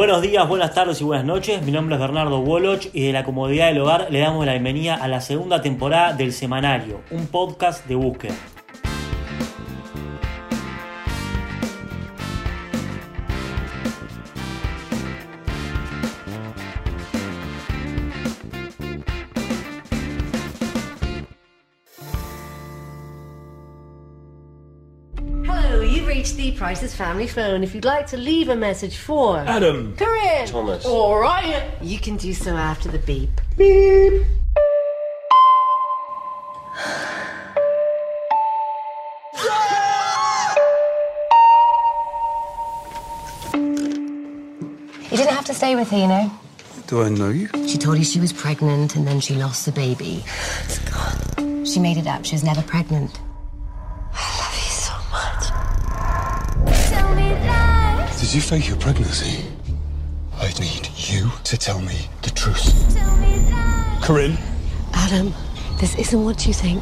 Buenos días, buenas tardes y buenas noches. Mi nombre es Bernardo Woloch y de la comodidad del hogar le damos la bienvenida a la segunda temporada del Semanario, un podcast de búsqueda. Hello, you've reached the Price's Family Phone. If you'd like to leave a message for Adam. Corinne Thomas. or Ryan, you can do so after the beep. Beep. You didn't have to stay with her, you know. Do I know you? She told you she was pregnant and then she lost the baby. God. She made it up. She was never pregnant. Did you fake your pregnancy? I need you to tell me the truth. Corinne? Adam, this isn't what you think.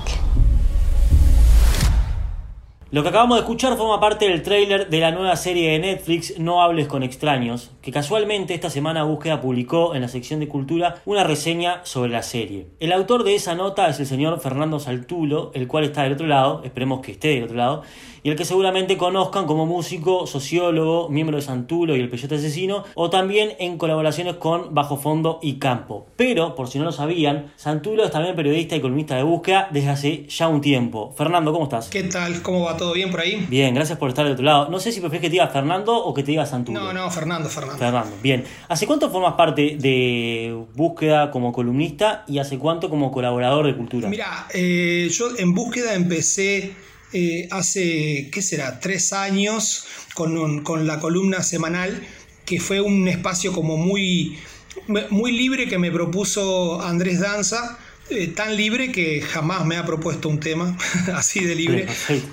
Lo que acabamos de escuchar forma parte del tráiler de la nueva serie de Netflix No hables con extraños, que casualmente esta semana Búsqueda publicó en la sección de cultura una reseña sobre la serie. El autor de esa nota es el señor Fernando Saltulo, el cual está del otro lado, esperemos que esté del otro lado, y el que seguramente conozcan como músico, sociólogo, miembro de Santulo y el Peyote Asesino, o también en colaboraciones con Bajo Fondo y Campo. Pero, por si no lo sabían, Santulo es también periodista y columnista de búsqueda desde hace ya un tiempo. Fernando, ¿cómo estás? ¿Qué tal? ¿Cómo va todo bien por ahí? Bien, gracias por estar del otro lado. No sé si prefieres que te diga Fernando o que te diga Santulo. No, no, Fernando, Fernando. Fernando, bien. ¿Hace cuánto formas parte de búsqueda como columnista y hace cuánto como colaborador de cultura? Mira, eh, yo en búsqueda empecé eh, hace, ¿qué será? Tres años con, un- con la columna semanal, que fue un espacio como muy, muy libre que me propuso Andrés Danza. Eh, tan libre que jamás me ha propuesto un tema así de libre.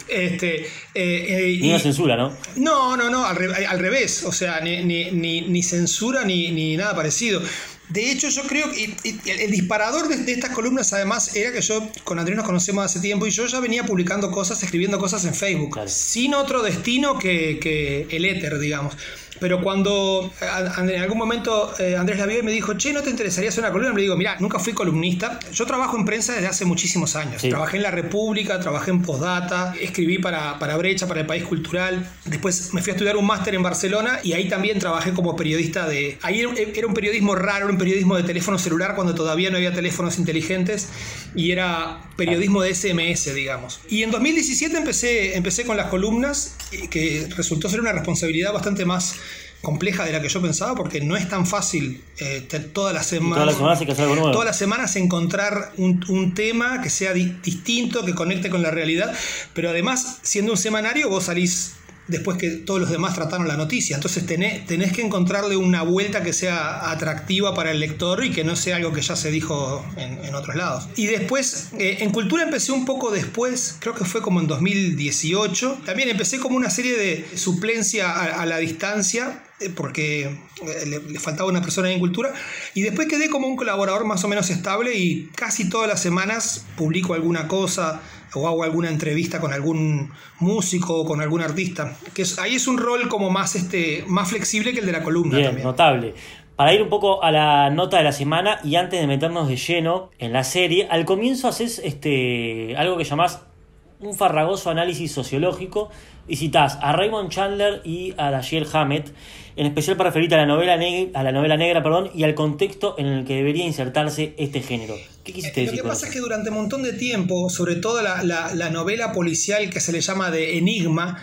Este, eh, eh, Ni y- una censura, ¿no? No, no, no, al, re- al revés, o sea, ni, ni- ni- ni censura ni, ni nada parecido. De hecho, yo creo que y- y el, el disparador de, de estas columnas, además, era que yo con Andrés nos conocemos hace tiempo y yo ya venía publicando cosas, escribiendo cosas en Facebook, Claro. sin otro destino que, que el éter, digamos. Pero cuando en algún momento eh, Andrés la vio y me dijo, che, ¿no te interesaría hacer una columna? Le digo, mira, nunca fui columnista. Yo trabajo en prensa desde hace muchísimos años. Sí. Trabajé en La República, trabajé en Postdata, escribí para, para Brecha, para el País Cultural. Después me fui a estudiar un máster en Barcelona y ahí también trabajé como periodista de... Ahí era, era un periodismo raro, era un periodismo de teléfono celular cuando todavía no había teléfonos inteligentes y era periodismo de SMS, digamos. Y en 2017 empecé, empecé con las columnas, eh, que resultó ser una responsabilidad bastante más compleja de la que yo pensaba porque no es tan fácil eh, todas las semanas todas las semanas hay que hacer algo nuevo. todas las semanas encontrar un, un tema que sea di- distinto, que conecte con la realidad, pero además, siendo un semanario, vos salís después que todos los demás trataron la noticia, entonces tenés, tenés que encontrarle una vuelta que sea atractiva para el lector y que no sea algo que ya se dijo en, otros lados. Y después, eh, en cultura empecé un poco después, creo que fue como en 2018, también empecé como una serie de suplencia a, a la distancia, eh, porque eh, le, le faltaba una persona en cultura, y después quedé como un colaborador más o menos estable y casi todas las semanas publico alguna cosa o hago alguna entrevista con algún músico o con algún artista, que es- ahí es un rol como más, este, más flexible que el de la columna Bien, también. notable. Para ir un poco a la nota de la semana y antes de meternos de lleno en la serie, al comienzo haces este, algo que llamás un farragoso análisis sociológico y citás a Raymond Chandler y a Dashiell Hammett, en especial para referirte a la novela, neg- a la novela negra perdón, y al contexto en el que debería insertarse este género. ¿Qué quisiste Eh, Lo decir que con pasa es que durante un montón de tiempo, sobre todo la, la- la novela policial que se le llama de Enigma,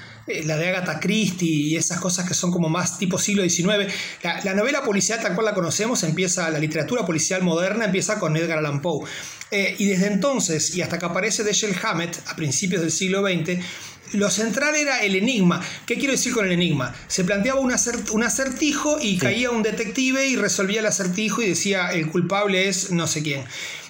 la de Agatha Christie y esas cosas que son como más tipo siglo XIX, la, la novela policial tal cual la conocemos empieza, la literatura policial moderna empieza con Edgar Allan Poe. Eh, y desde entonces, y hasta que aparece Dashiell Hammett a principios del siglo XX, lo central era el enigma. ¿Qué quiero decir con el enigma? Se planteaba un, acert- un acertijo y caía un detective y resolvía el acertijo y decía el culpable es no sé quién.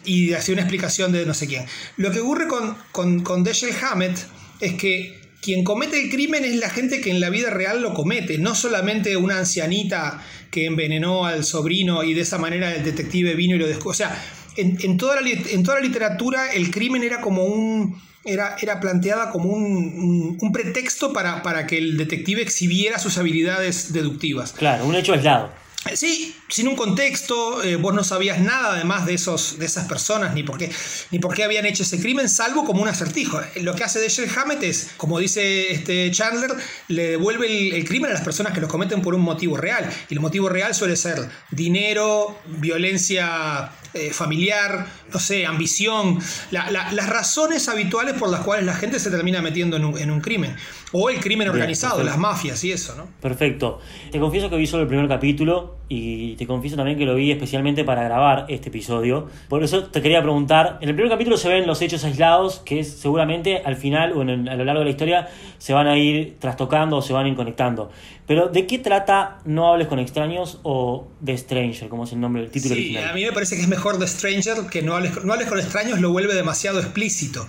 Y hacía una explicación de no sé quién. Lo que ocurre con, con, con Dashiell Hammett es que quien comete el crimen es la gente que en la vida real lo comete, no solamente una ancianita que envenenó al sobrino y de esa manera el detective vino y lo descubrió. O sea, en, en toda la, en toda la literatura el crimen era como un era, era planteada como un, un- un pretexto para, para que el detective exhibiera sus habilidades deductivas. Claro, un hecho aislado. Sí, sin un contexto, eh, vos no sabías nada además de, esos, de esas personas, ni por, qué, ni por qué habían hecho ese crimen, salvo como un acertijo. Lo que hace Dashiell Hammett es, como dice este Chandler, le devuelve el, crimen a las personas que lo cometen por un motivo real. Y el motivo real suele ser dinero, violencia eh, familiar, no sé, ambición, las razones habituales por las cuales la gente se termina metiendo en un, en un crimen. O el crimen organizado, las mafias y eso, ¿no? Perfecto. Te confieso que vi solo el primer capítulo y te confieso también que lo vi especialmente para grabar este episodio. Por eso te quería preguntar, en el primer capítulo se ven los hechos aislados que seguramente al final o a lo largo de la historia se van a ir trastocando o se van a ir conectando. Pero ¿de qué trata No hables con extraños o The Stranger, como es el nombre del título sí, A mí me parece que es mejor The Stranger que No hables, no hables con extraños, lo vuelve demasiado explícito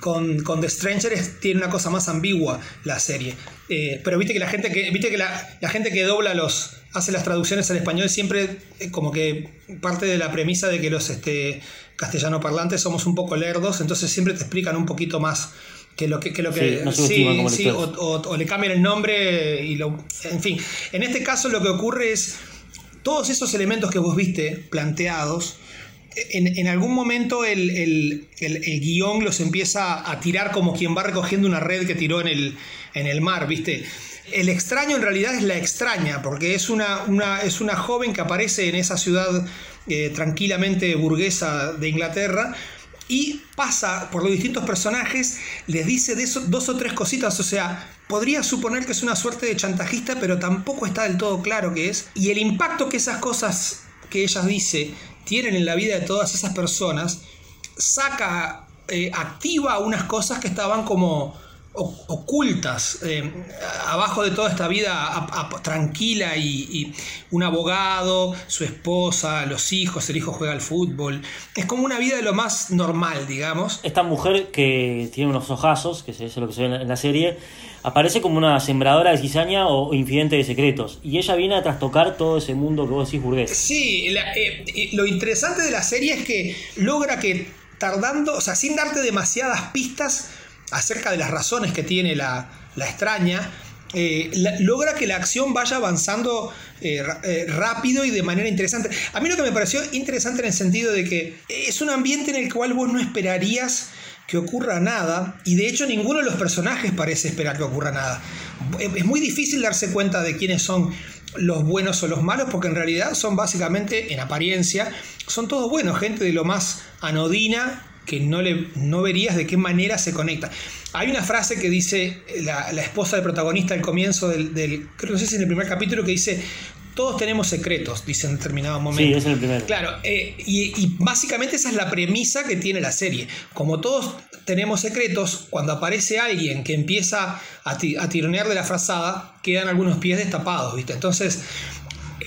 con, con The Stranger tiene una cosa más ambigua la serie. Eh, pero viste que la gente que, viste que la, gente que dobla los. Hace las traducciones al español siempre eh, como que parte de la premisa de que los este, castellano parlantes somos un poco lerdos, entonces siempre te explican un poquito más que lo que, lo que sí, sí, o, le cambian el nombre y lo en fin en este caso lo que ocurre es todos esos elementos que vos viste planteados en, algún momento el, guion los empieza a tirar como quien va recogiendo una red que tiró en el, en el mar, ¿viste? El extraño en realidad es la extraña, porque es una, es una joven que aparece en esa ciudad eh, tranquilamente burguesa de Inglaterra y pasa por los distintos personajes, les dice de dos o tres cositas, o sea, podría suponer que es una suerte de chantajista, pero tampoco está del todo claro que es. Y el impacto que esas cosas que ella dice tienen en la vida de todas esas personas, saca, eh, activa unas cosas que estaban como ocultas eh, abajo de toda esta vida tranquila y, un abogado, su esposa, los hijos, el hijo juega al fútbol. Es como una vida de lo más normal, digamos. Esta mujer que tiene unos ojazos, que es lo que se ve en la serie, aparece como una sembradora de cizaña o infidente de secretos. Y ella viene a trastocar todo ese mundo que vos decís burgués. Sí, eh, lo interesante de la serie es que logra que tardando, o sea, sin darte demasiadas pistas acerca de las razones que tiene la, extraña, eh, logra que la acción vaya avanzando eh, rápido y de manera interesante. A mí lo que me pareció interesante en el sentido de que es un ambiente en el cual vos no esperarías que ocurra nada y de hecho ninguno de los personajes parece esperar que ocurra nada. Es muy difícil darse cuenta de quiénes son los buenos o los malos porque en realidad son básicamente, en apariencia, son todos buenos, gente de lo más anodina que no, le, no verías de qué manera se conecta. Hay una frase que dice la, esposa del protagonista al comienzo del, del, creo que no sé si en el primer capítulo, que dice, todos tenemos secretos, dice en determinado momento. Sí, es el primero. Claro, eh, y, básicamente esa es la premisa que tiene la serie. Como todos tenemos secretos, cuando aparece alguien que empieza a, tironear de la frazada, quedan algunos pies destapados, ¿viste? Entonces,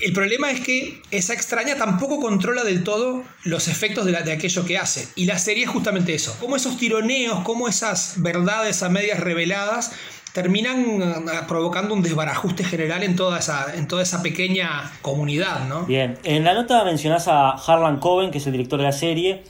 el problema es que esa extraña tampoco controla del todo los efectos de, de, aquello que hace. Y la serie es justamente eso. Como esos tironeos, como esas verdades a medias reveladas terminan eh, provocando un desbarajuste general en toda esa, en toda esa pequeña comunidad, ¿no? Bien, en la nota mencionás a Harlan Coben, que es el director de la serie,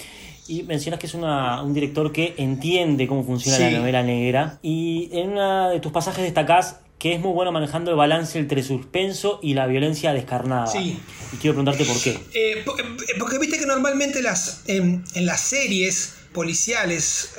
y mencionas que es un director que entiende cómo funciona la novela negra, y en uno de tus pasajes destacás que es muy bueno manejando el balance entre suspenso y la violencia descarnada. Sí. Y quiero preguntarte por qué. Eh, porque, porque, viste que normalmente las, en las series policiales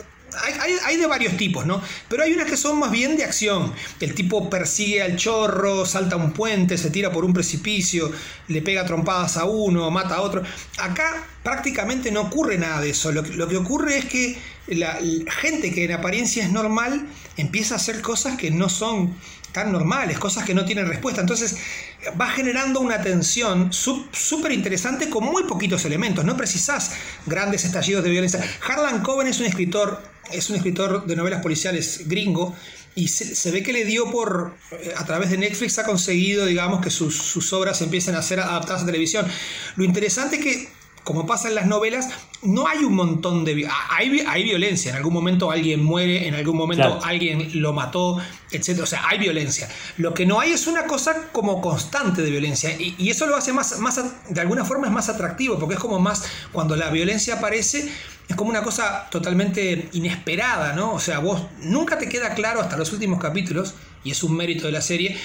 hay, de varios tipos, ¿no? Pero hay unas que son más bien de acción. El tipo persigue al chorro, salta un puente, se tira por un precipicio, le pega trompadas a uno, mata a otro. Acá prácticamente no ocurre nada de eso. Lo, lo que ocurre es que la, gente que en apariencia es normal empieza a hacer cosas que no son tan normales, cosas que no tienen respuesta. Entonces va generando una tensión súper interesante con muy poquitos elementos. No precisás grandes estallidos de violencia. Harlan Coben es un escritor, es un escritor de novelas policiales gringo. Y se, ve que le dio por, eh, a través de Netflix ha conseguido, digamos, que sus, sus obras empiecen a ser adaptadas a televisión. Lo interesante es que como pasa en las novelas, no hay un montón de... Hay, hay violencia, en algún momento alguien muere, en algún momento alguien lo mató, etc. O sea, hay violencia. Lo que no hay es una cosa como constante de violencia y, eso lo hace más, más, de alguna forma es más atractivo, porque es como más, cuando la violencia aparece, es como una cosa totalmente inesperada, ¿no? O sea, vos nunca te queda claro hasta los últimos capítulos, y es un mérito de la serie,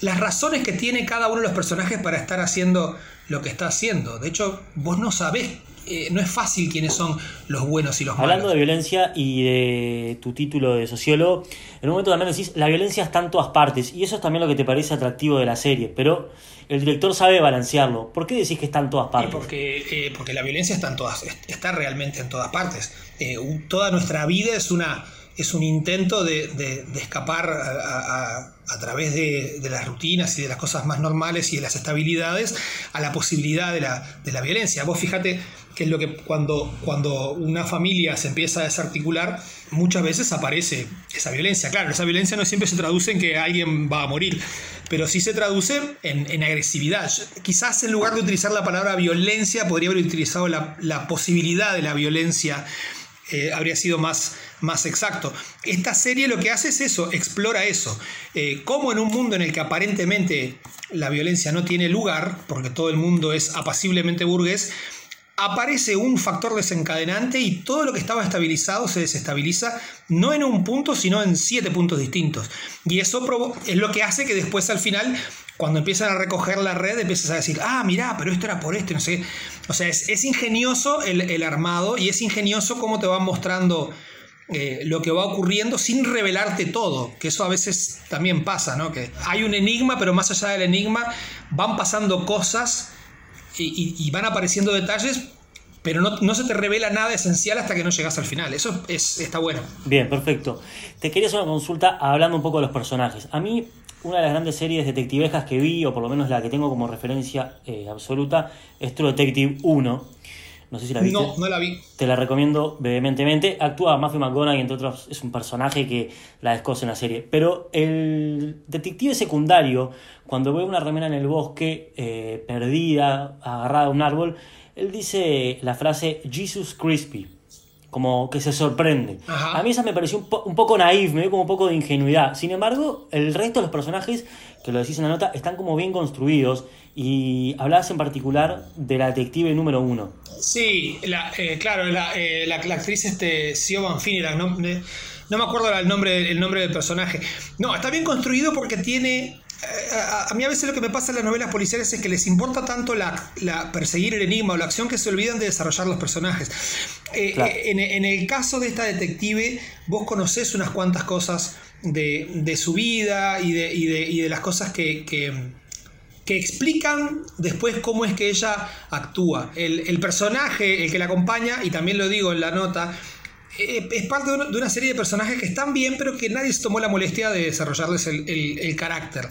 las razones que tiene cada uno de los personajes para estar haciendo lo que está haciendo. De hecho, vos no sabés, eh, no es fácil quiénes son los buenos y los Hablando malos. de violencia y de tu título de sociólogo, en un momento también decís, la violencia está en todas partes, y eso es también lo que te parece atractivo de la serie, pero el director sabe balancearlo. ¿Por qué decís que está en todas partes? porque, eh, porque la violencia está en todas, está realmente en todas partes. Eh, un- toda nuestra vida es una es un intento de, de- escapar a, través de, las rutinas y de las cosas más normales y de las estabilidades a la posibilidad de la, la violencia. Vos fíjate que es lo que cuando, cuando una familia se empieza a desarticular, muchas veces aparece esa violencia. Claro, esa violencia no siempre se traduce en que alguien va a morir, pero sí se traduce en, en agresividad. Quizás en lugar de utilizar la palabra violencia, podría haber utilizado la, la posibilidad de la violencia. Eh, habría sido más, más exacto. Esta serie lo que hace es eso, explora eso. Eh, cómo en un mundo en el que aparentemente la violencia no tiene lugar, porque todo el mundo es apaciblemente burgués, aparece un factor desencadenante y todo lo que estaba estabilizado se desestabiliza, no en un punto, sino en siete puntos distintos. Y eso es lo que hace que después al final, cuando empiezan a recoger la red, empiezas a decir, ah, mirá, pero esto era por esto, no sé. qué". O sea, es, ingenioso el, armado y es ingenioso cómo te van mostrando eh, lo que va ocurriendo sin revelarte todo, que eso a veces también pasa, ¿no? Que hay un enigma, pero más allá del enigma van pasando cosas y van apareciendo detalles, pero no, no se te revela nada esencial hasta que no llegas al final. Eso es, está bueno. Bien, perfecto. Te quería hacer una consulta hablando un poco de los personajes. A mí, una de las grandes series detectivescas que vi, o por lo menos la que tengo como referencia eh, absoluta, es True Detective 1. No sé si la viste. No, no la vi. Te la recomiendo vehementemente. Actúa Matthew McConaughey, entre otros, es un personaje que la descoce en la serie. Pero el detective secundario, cuando ve una remera en el bosque, eh, perdida, agarrada a un árbol, él dice la frase Jesus Crispy, como que se sorprende. Ajá. A mí esa me pareció un, po- un poco naif, me dio como un poco de ingenuidad. Sin embargo, el resto de los personajes, que lo decís en la nota, están como bien construidos. Y hablabas en particular de la detective número uno. Sí, la, eh, claro, la, eh, la- la actriz este, Siobhan Finnegan, no, no me acuerdo el nombre, el nombre del personaje. No, está bien construido porque tiene... A, a mí a veces lo que me pasa en las novelas policiales es que les importa tanto la, la perseguir el enigma o la acción que se olvidan de desarrollar los personajes. Eh, Claro. eh, en, en el caso de esta detective, vos conocés unas cuantas cosas de, de su vida y de, y de- y de las cosas que- que, que explican después cómo es que ella actúa. El, el personaje, el que la acompaña, y también lo digo en la nota, eh, es parte de una, serie de personajes que están bien, pero que nadie se tomó la molestia de desarrollarles el, el- carácter.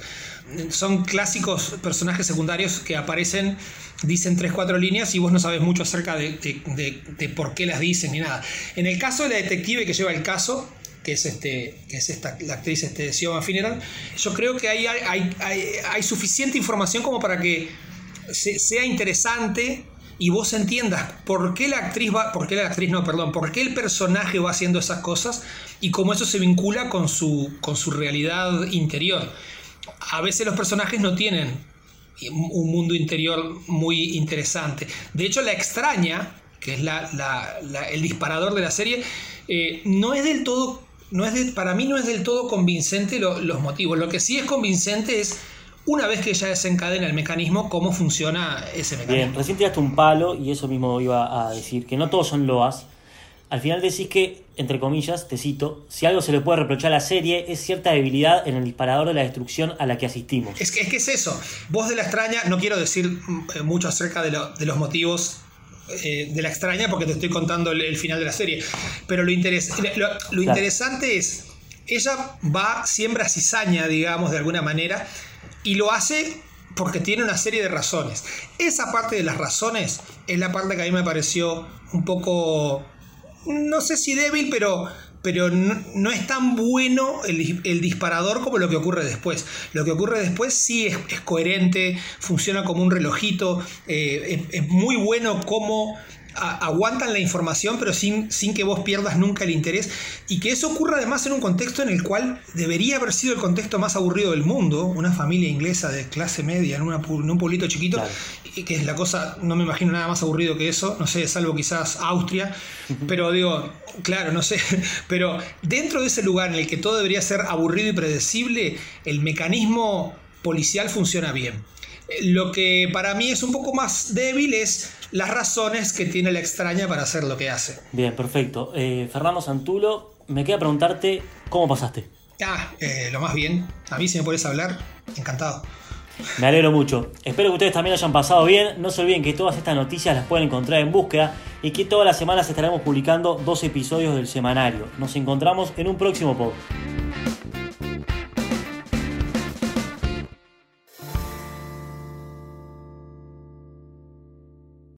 Son clásicos personajes secundarios que aparecen, dicen tres, cuatro líneas y vos no sabes mucho acerca de, de- de- por qué las dicen ni nada. En el caso de la detective que lleva el caso, que es este que es esta la actriz este Siobhan Finneran yo creo que hay, hay, hay- hay suficiente información como para que se- sea interesante y vos entiendas por qué la actriz va por qué la actriz no perdón por qué el personaje va haciendo esas cosas y cómo eso se vincula con su con su realidad interior a veces los personajes no tienen un mundo interior muy interesante. De hecho, la extraña, que es la, la- el disparador de la serie, eh, no es del todo, no es de- para mí no es del todo convincente lo- los motivos. Lo que sí es convincente es, una vez que ya desencadena el mecanismo, cómo funciona ese Bien, mecanismo. recién tiraste un palo y eso mismo iba a decir, que no todos son loas. Al final decís que, entre comillas, te cito, si algo se le puede reprochar a la serie es cierta debilidad en el disparador de la destrucción a la que asistimos. Es que, es que es eso. Voz de la extraña, no quiero decir eh, mucho acerca de, lo- de los motivos eh, de la extraña porque te estoy contando el, el final de la serie. Pero lo, interes- lo, lo interesante es, ella va, siembra cizaña, digamos, de alguna manera, y lo hace porque tiene una serie de razones. Esa parte de las razones es la parte que a mí me pareció un poco no sé si débil, pero, pero no, es tan bueno el, el disparador como lo que ocurre después. Lo que ocurre después sí es, coherente, funciona como un relojito, eh, es, es muy bueno cómo a- aguantan la información, pero sin, sin que vos pierdas nunca el interés. Y que eso ocurra además en un contexto en el cual debería haber sido el contexto más aburrido del mundo, una familia inglesa de clase media en, una en un pueblito chiquito, Claro. y que es la cosa, no me imagino nada más aburrido que eso, no sé, salvo quizás Austria, pero digo, claro, no sé, pero dentro de ese lugar en el que todo debería ser aburrido y predecible, el mecanismo policial funciona bien. Lo que para mí es un poco más débil es las razones que tiene la extraña para hacer lo que hace. Bien, perfecto. Eh, Fernando Santulo, me queda preguntarte cómo pasaste. Ah, eh, lo más bien. A mí si me puedes hablar, encantado. Me alegro mucho. Espero que ustedes también lo hayan pasado bien. No se olviden que todas estas noticias las pueden encontrar en búsqueda y que todas las semanas estaremos publicando dos episodios del semanario. Nos encontramos en un próximo podcast.